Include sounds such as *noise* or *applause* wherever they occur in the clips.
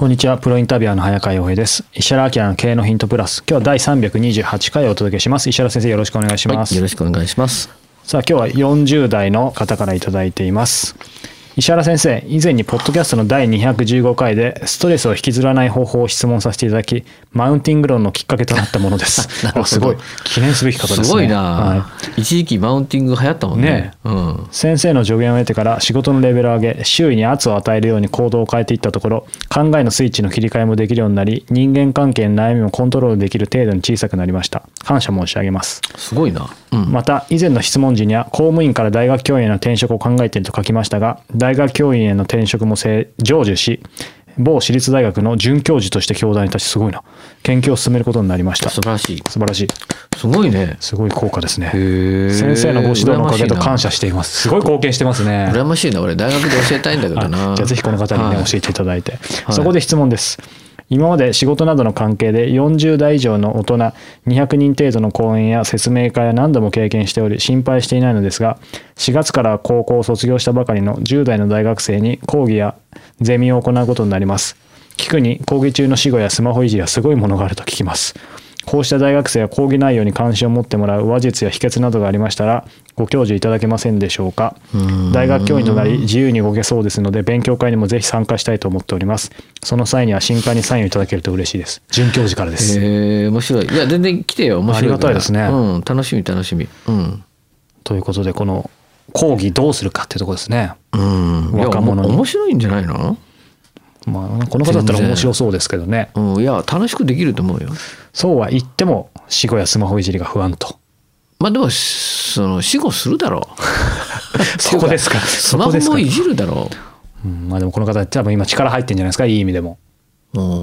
こんにちは、プロインタビュアーの早川洋平です。石原明の経営のヒントプラス。今日は第328回をお届けします。石原先生、よろしくお願いします。はい、よろしくお願いします。さあ、今日は40代の方からいただいています。石原先生、以前にポッドキャストの第215回でストレスを引きずらない方法を質問させていただき、マウンティング論のきっかけとなったものです。*laughs* すごい。記念すべき方ですね。すごいな、はい一時期マウンティング流行ったもんね。ねうん。先生の助言を得てから仕事のレベルを上げ周囲に圧を与えるように行動を変えていったところ考えのスイッチの切り替えもできるようになり人間関係の悩みもコントロールできる程度に小さくなりました感謝申し上げますすごいな。うん。また以前の質問時には公務員から大学教員への転職を考えていると書きましたが大学教員への転職も成成就し某私立大学の准教授として教壇に立ちすごいな。研究を進めることになりました。素晴らしい。素晴らしい。すごいね。すごい効果ですね。へ先生のご指導のおかげと感謝ししています。すごい貢献してますね。羨ましいな。俺、大学で教えたいんだけどな。あ *laughs* じゃあぜひこの方にね、はい。教えていただいて、はい。そこで質問です今まで仕事などの関係で40代以上の大人200人程度の講演や説明会を何度も経験しており心配していないのですが4月から高校を卒業したばかりの10代の大学生に講義やゼミを行うことになります。聞くに講義中の死後やスマホいじりはすごいものがあると聞きます。こうした大学生は講義内容に関心を持ってもらう話術や秘訣などがありましたらご教授いただけませんでしょうか？大学教員となり自由に動けそうですので勉強会にもぜひ参加したいと思っておりますその際には新刊にサインをいただけると嬉しいです准教授からですへえ、面白い。いや、全然来てよ。面白い。ありがたいですねうん。楽しみ、楽しみ。うん。ということでこの講義どうするかっていうところですねうん。いや若者に面白いんじゃないの？まあこの方だったら面白そうですけどね。うん。いや、楽しくできると思うよ。そうは言っても死後やスマホいじりが不安と。まあでも、その、死後するだろう。*laughs* そこですか。スマホもいじるだろう。ん。まあでもこの方多分今力入ってんじゃないですかいい意味でも。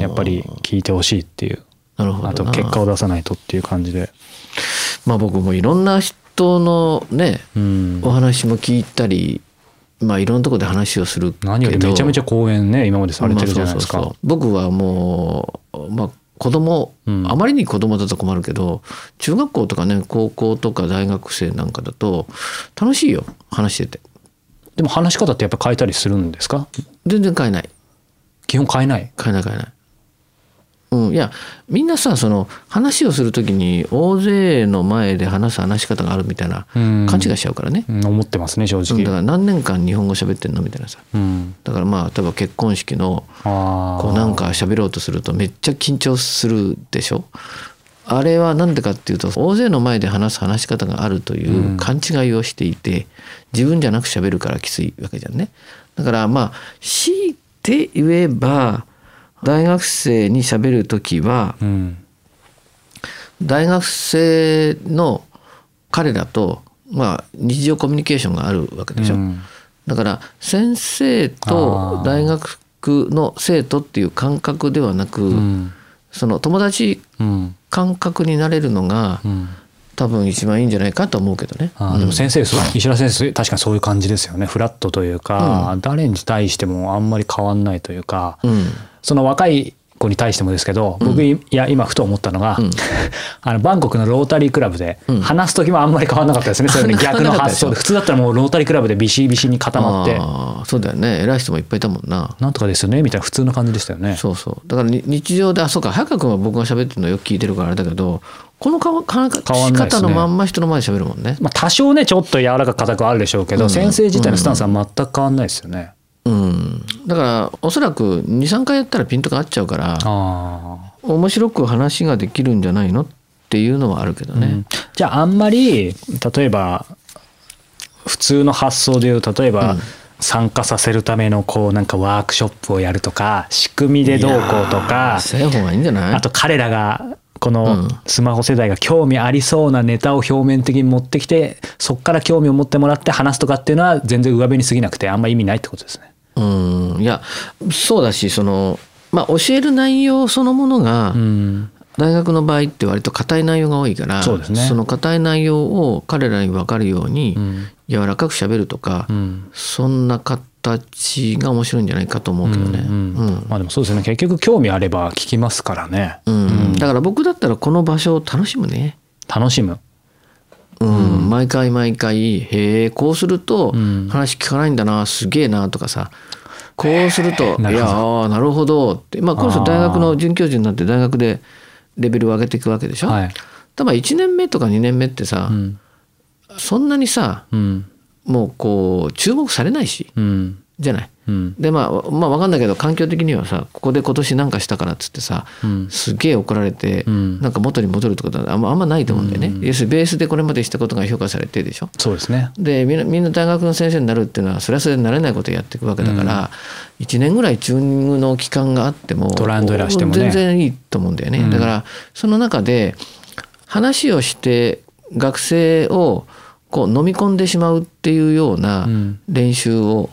やっぱり聞いてほしいっていう。なるほどな。あと結果を出さないとっていう感じで。まあ僕もいろんな人のね、うん。お話も聞いたりまあいろんなところで話をするけど何よりめちゃめちゃ講演ね今までされてるじゃないですか、まあそうそうそう。僕はもうまあ子供、うん。あまりに子供だと困るけど中学校とかね高校とか大学生なんかだと楽しいよ話してて。でも話し方ってやっぱ変えたりするんですか？全然変えない。基本変えない？変えない変えない。うん、いやみんなさその話をするときに大勢の前で話す話し方があるみたいなうん。勘違いしちゃうからね、うん思ってますね正うん直だから何年間日本語喋ってんのみたいなさ。うん。だからまあ例えば結婚式のこうなんか喋ろうとするとめっちゃ緊張するでしょ？あれは何でかっていうと大勢の前で話す話し方があるという勘違いをしていて自分じゃなく喋るからきついわけじゃんね。だからまあ強いて言えば大学生に喋る時はうん。大学生の彼らとまあ日常コミュニケーションがあるわけでしょ、うん。だから先生と大学の生徒っていう感覚ではなく、うん。その友達うん。感覚になれるのがうん。多分一番いいんじゃないかと思うけどね。でも先生、そう石原先生確かにそういう感じですよね。フラットというか、う誰に対してもあんまり変わんないというか、うんその若い子に対してもですけど僕、いや今ふと思ったのが、うん。*laughs* あのバンコクのロータリークラブでうん。話す時もあんまり変わんなかったですね、*laughs* そういうふうに逆の発想で。普通だったらもうロータリークラブでビシビシに固まって。そうだよね。偉い人もいっぱいいたもんな。なんとかですよねみたいな普通の感じでしたよね。そうそう。だからに日常であそうか。早川君は僕が喋ってるのよく聞いてるからあれだけどこのかか変わんないですね。方のまんま人の前で喋るもんね。まあ、多少ねちょっと柔らかく硬くはあるでしょうけど、うん。先生自体のスタンスは全く変わんないですよね。うん、だからおそらく23回やったらピントが合っちゃうからあ面白く話ができるんじゃないのっていうのはあるけどね。うん。じゃああんまり例えば普通の発想でいう例えば、うん。参加させるためのこうなんかワークショップをやるとか仕組みでどうこうとかせん方がいいんじゃない？あと彼らがこうのん。スマホ世代が興味ありそうなネタを表面的に持ってきてそこから興味を持ってもらって話すとかっていうのは全然上辺に過ぎなくてあんま意味ないってことですね。うん。いやそうだしそのまあ教える内容そのものが、うん。大学の場合って割と硬い内容が多いからそうですね。の硬い内容を彼らに分かるようにうん。柔らかく喋るとか、うん。そんな形が面白いんじゃないかと思うけどね。うんうんまあでもそうですね。結局興味あれば聞きますからね、うん。だから僕だったらこの場所を楽しむね。楽しむ。うん。毎回毎回へえこうするとうん。話聞かないんだなすげえなとかさ。こうすると、いやあーなるほど。ってまあこの人大学の准教授になって大学でレベルを上げていくわけでしょ？はい。多分1年目とか2年目ってさ、うん。そんなにさうん。もうこう注目されないし。うんじゃない？うん。でまあまあ分かんないけど環境的にはさここで今年なんかしたからっつってさうん。すげえ怒られて、うん。なんか元に戻るってことはあんまあんまないと思うんだよね。要するにベースでこれまでしたことが評価されてでしょ？そうですね。でみんなみんな大学の先生になるっていうのはそれはそれでなれないことをやっていくわけだから、1年ぐらいチューニングの期間があってもトランドエラーしてもね。全然いいと思うんだよね、うん。だからその中で話をして学生をこう飲み込んでしまうっていうようなうん。練習を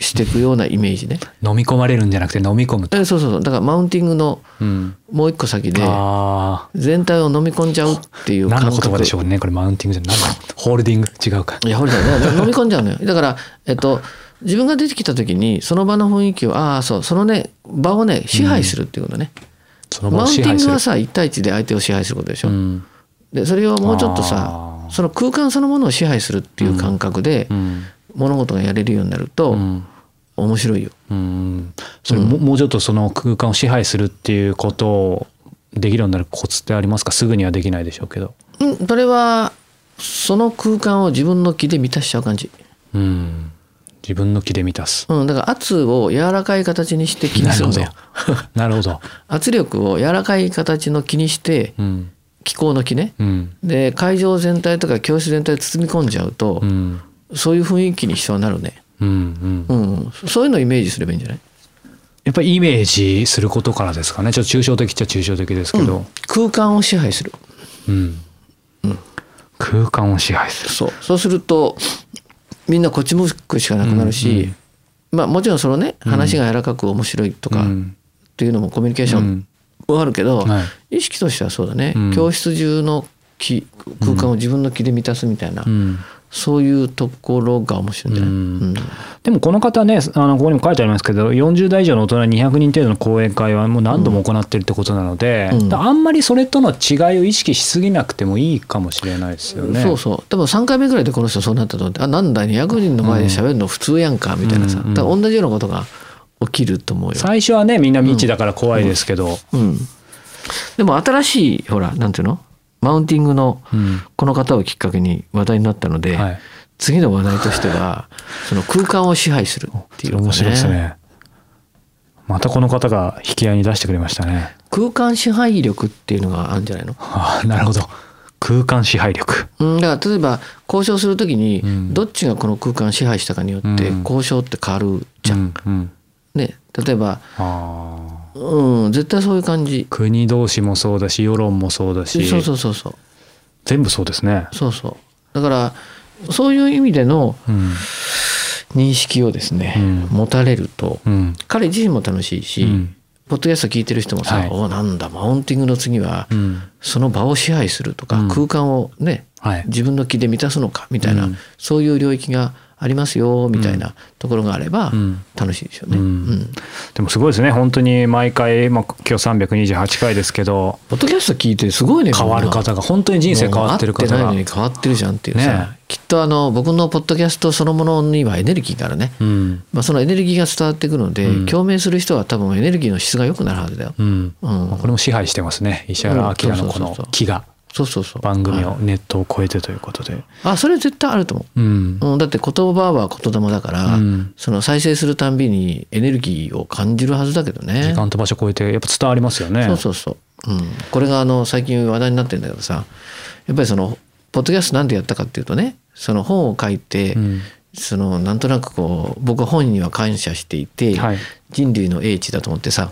していくようなイメージね。飲み込まれるんじゃなくて飲み込むそうそうそうだからマウンティングのうん。もう一個先であ全体を飲み込んじゃうっていう感覚の言葉でしょうね。これマウンティングじゃない。ホールディング違うか。いや、ほら、飲み込んじゃうのよ。だから、えっと、自分が出てきた時に、その場の雰囲気を、ああ、そう、そのね、場をね、支配するっていうことね。その場をマウンティングは。さ、1対1で相手を支配することでしょ。うん。で、それをもうちょっとさその空間そのものを支配するっていう感覚で、うん。物事がやれるようになると、うん。面白いよ。うん。それももうちょっとその空間を支配するっていうことをできるようになるコツってありますか？すぐにはできないでしょうけど。うん、それは、その空間を自分の気で満たしちゃう感じ。うん。自分の気で満たす。うん、だから圧を柔らかい形にして気にするんだよ。。*laughs* なるほど。圧力を柔らかい形の気にして、うん。気候の気ね。うん。で会場全体とか教室全体を包み込んじゃうと、うん。そういう雰囲気に人はなるね、うん。うん。うん、そういうのをイメージすればいいんじゃない？やっぱりイメージすることからですかね。ちょっと抽象的っちゃ抽象的ですけど。空間を支配するうん。空間を支配する。そうそうするとみんなこっち向くしかなくなるし、まあもちろんそのね話が柔らかく面白いとかっうんていうのもコミュニケーションはあるけど、はい意識としてはそうだね、うん教室中の気空間を自分の気で満たすみたいな、うん。そういうところが面白いんじゃない、うん。うん。でもこの方ねあのここにも書いてありますけど40代以上の大人200人程度の講演会はもう何度も行ってるってことなので、うん。あんまりそれとの違いを意識しすぎなくてもいいかもしれないですよね。そうそう。多分3回目ぐらいでこの人そうなったと思ってあなんだ200人の前で喋るの普通やんかみたいなさ、うん同じようなことが起きると思うよ。最初はねみんな未知だから怖いですけど、うん、でも新しいほらなんていうの？マウンティングのうんこの方をきっかけに話題になったので、はい、次の話題としては *laughs* その空間を支配するっていうのか面白いですね。またこの方が引き合いに出してくれましたね。空間支配力っていうのがあるんじゃないの、ああなるほど空間支配力。うん、だから例えば交渉するときにうんどっちがこの空間を支配したかによってうん交渉って変わるじゃん。うんうんね、例えば、うん、絶対そういう感じ。国同士もそうだし世論もそうだし。そうそうそうそう。全部そうですね。そうそう。だからそういう意味でのうん。認識をですね、うん。持たれるとうん。彼自身も楽しいし、うん。ポッドキャスト聞いてる人もさ「はい。おなんだマウンティングの次はうん。その場を支配するとか、うん。空間をねはい。自分の気で満たすのかみたいな、うん。そういう領域がありますよみたいなところがあればうん。楽しいでしょうね。うん。うん。でもすごいですね。本当に毎回、まあ、今日328回ですけどポッドキャスト聞いてすごいね変わる方が本当に人生変わってる方もう会ってないがのに変わってるじゃんっていうさ、ねきっとあの僕のポッドキャストそのものにはエネルギーがあるね、うん。まあ、そのエネルギーが伝わってくるので、うん。共鳴する人は多分エネルギーの質が良くなるはずだよ。これも支配してますね。石原明のこの気がそうそうそう。番組をはい。ネットを超えてということで、あそれ絶対あると思う。ん。う、うん、だって言葉は言霊だから、うん。その再生するたんびにエネルギーを感じるはずだけどね。時間と場所超えてやっぱ伝わりますよね。そうそうそう、うん、これがあの最近話題になってるんだけどさやっぱりそのポッドキャストなんでやったかっていうとねその本を書いて、うん。そのなんとなくこう僕は本には感謝していて、はい。人類の英知だと思ってさ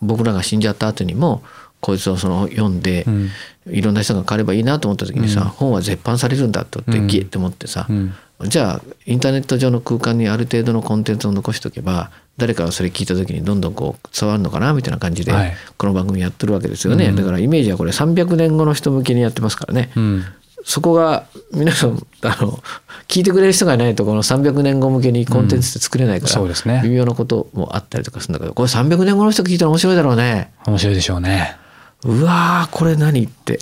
僕らが死んじゃった後にもこいつをその読んで、うんいろんな人が買えばいいなと思った時にさ、うん。本は絶版されるんだとってうん。ゲッって思ってさ、うん。じゃあインターネット上の空間にある程度のコンテンツを残しておけば誰かがそれ聞いた時にどんどんこう伝わるのかなみたいな感じで、はい。この番組やってるわけですよね、うん。だからイメージはこれ300年後の人向けにやってますからね、うん。そこが皆さんあの聞いてくれる人がいないとこの300年後向けにコンテンツって作れないから、うんね。微妙なこともあったりとかするんだけどこれ300年後の人聞いたら面白いだろうね。面白いでしょうねうわーこれ何って。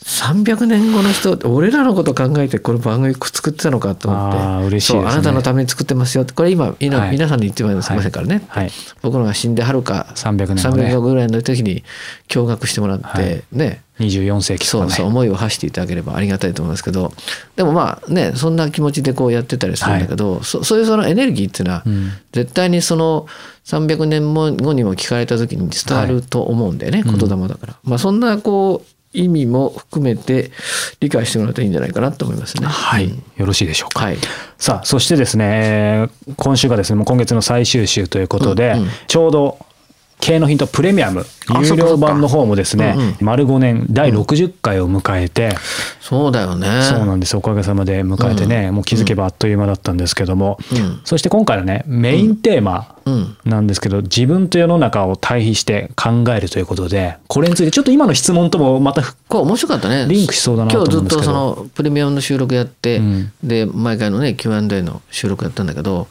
300年後の人俺らのこと考えてこれ番組作ってたのかと思って。あー嬉しいね。そうあなたのために作ってますよ。ってこれ今今はい。皆さんに言ってもらいませんからね、はい。僕らが死んではるか300年後ね300年後ぐらいの時に驚愕してもらって、はい。ね。24世紀ね。そうそう思いを発していただければありがたいと思いますけど。でもまあねそんな気持ちでこうやってたりするんだけど、そそういうそのエネルギーっていうのは、うん。絶対にその300年後にも聞かれた時に伝わると思うんだよね、うん。言霊だから、まあそんなこう意味も含めて理解してもらうといいんじゃないかなと思いますね。はい、うん。よろしいでしょうか、はい。さあそしてですねえー今週がですねもう今月の最終週ということで、うんうん。ちょうど経営のヒントプレミアム。あ有料版の方もですね、そっかそっかうん。丸5年第60回を迎えて、そうだよね。そうなんです。おかげさまで迎えてね、もう気づけばあっという間だったんですけども、うん。そして今回のねメインテーマうん。なんですけど、自分と世の中を対比して考えるということでこれについてちょっと今の質問ともまたふこれ面白かったね。リンクしそうだなと思うんですけど。今日ずっとそのプレミアムの収録やって、うん。で毎回のね Q&A の収録やったんだけど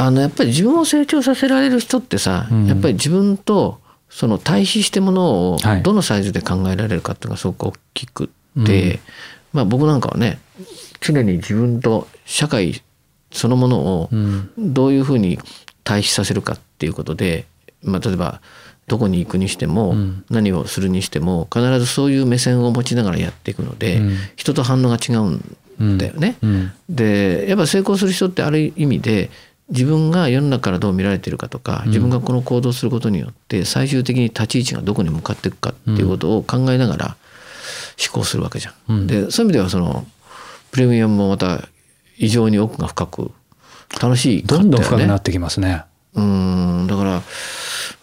あのやっぱり自分を成長させられる人ってさ、うん。やっぱり自分とその対比してものをはい。どのサイズで考えられるかっていうのがすごく大きくって、うん。まあ僕なんかはね常に自分と社会そのものをうん。どういうふうに対比させるかっていうことで、まあ、例えばどこに行くにしても、うん。何をするにしても必ずそういう目線を持ちながらやっていくので、うん。人と反応が違うんだよね。うん。でやっぱ成功する人ってある意味で自分が世の中からどう見られてるかとか自分がこの行動することによって最終的に立ち位置がどこに向かっていくかっていうことを考えながら思考するわけじゃん。うん。でそういう意味ではそのプレミアムもまた異常に奥が深く楽しいかどんどん深くなってきますね。うん。だから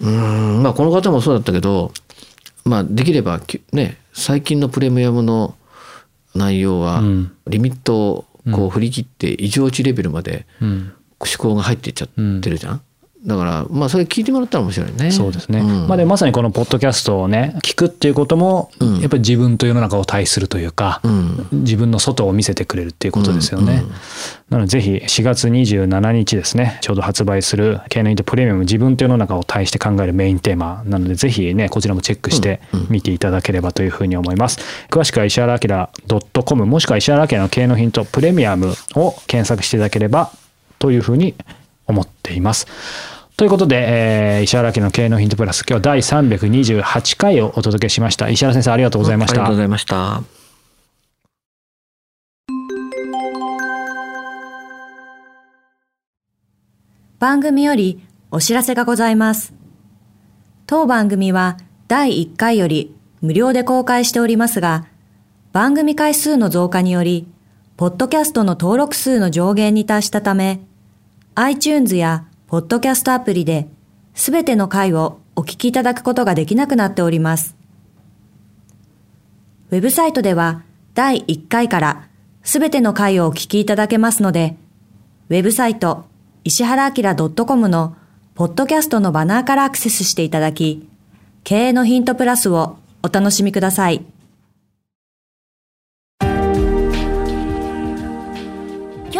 うん。まあこの方もそうだったけどまあできればきね最近のプレミアムの内容はうん。リミットをこう振り切って異常値レベルまでうん思考が入っていっちゃってるじゃん、だからまあそれ聞いてもらったら面白いね。そうですね。ん。まあでまさにこのポッドキャストをね聞くっていうことも、うん。やっぱり自分と世の中を対するというか、うん。自分の外を見せてくれるっていうことですよね。うん。うんなのでぜひ4月27日ですねちょうど発売する「経のイントプレミアム自分と世の中を対して考えるメインテーマ」なのでぜひねこちらもチェックして見ていただければというふうに思います。詳しくは石原明 .com もしくは石原明の経のヒントプレミアムを検索していただければというふうに思っています。ということで、えー石原明の経営のヒントプラス今日は第328回をお届けしました石原先生ありがとうございましたありがとうございました番組よりお知らせがございます。当番組は第1回より無料で公開しておりますが、番組回数の増加により、ポッドキャストの登録数の上限に達したため、iTunes やポッドキャストアプリで、すべての回をお聞きいただくことができなくなっております。ウェブサイトでは第1回からすべての回をお聞きいただけますので、ウェブサイト石原明 .com のポッドキャストのバナーからアクセスしていただき、経営のヒントプラスをお楽しみください。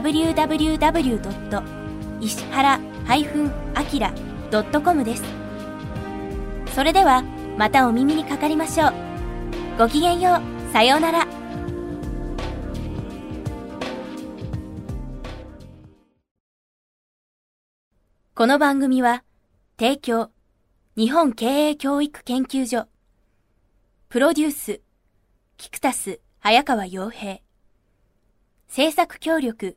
www. 石原 -akira.com です。それでは、またお耳にかかりましょう。ごきげんよう。さようなら。この番組は、提供、日本経営教育研究所、プロデュース、キクタス、早川洋平、制作協力、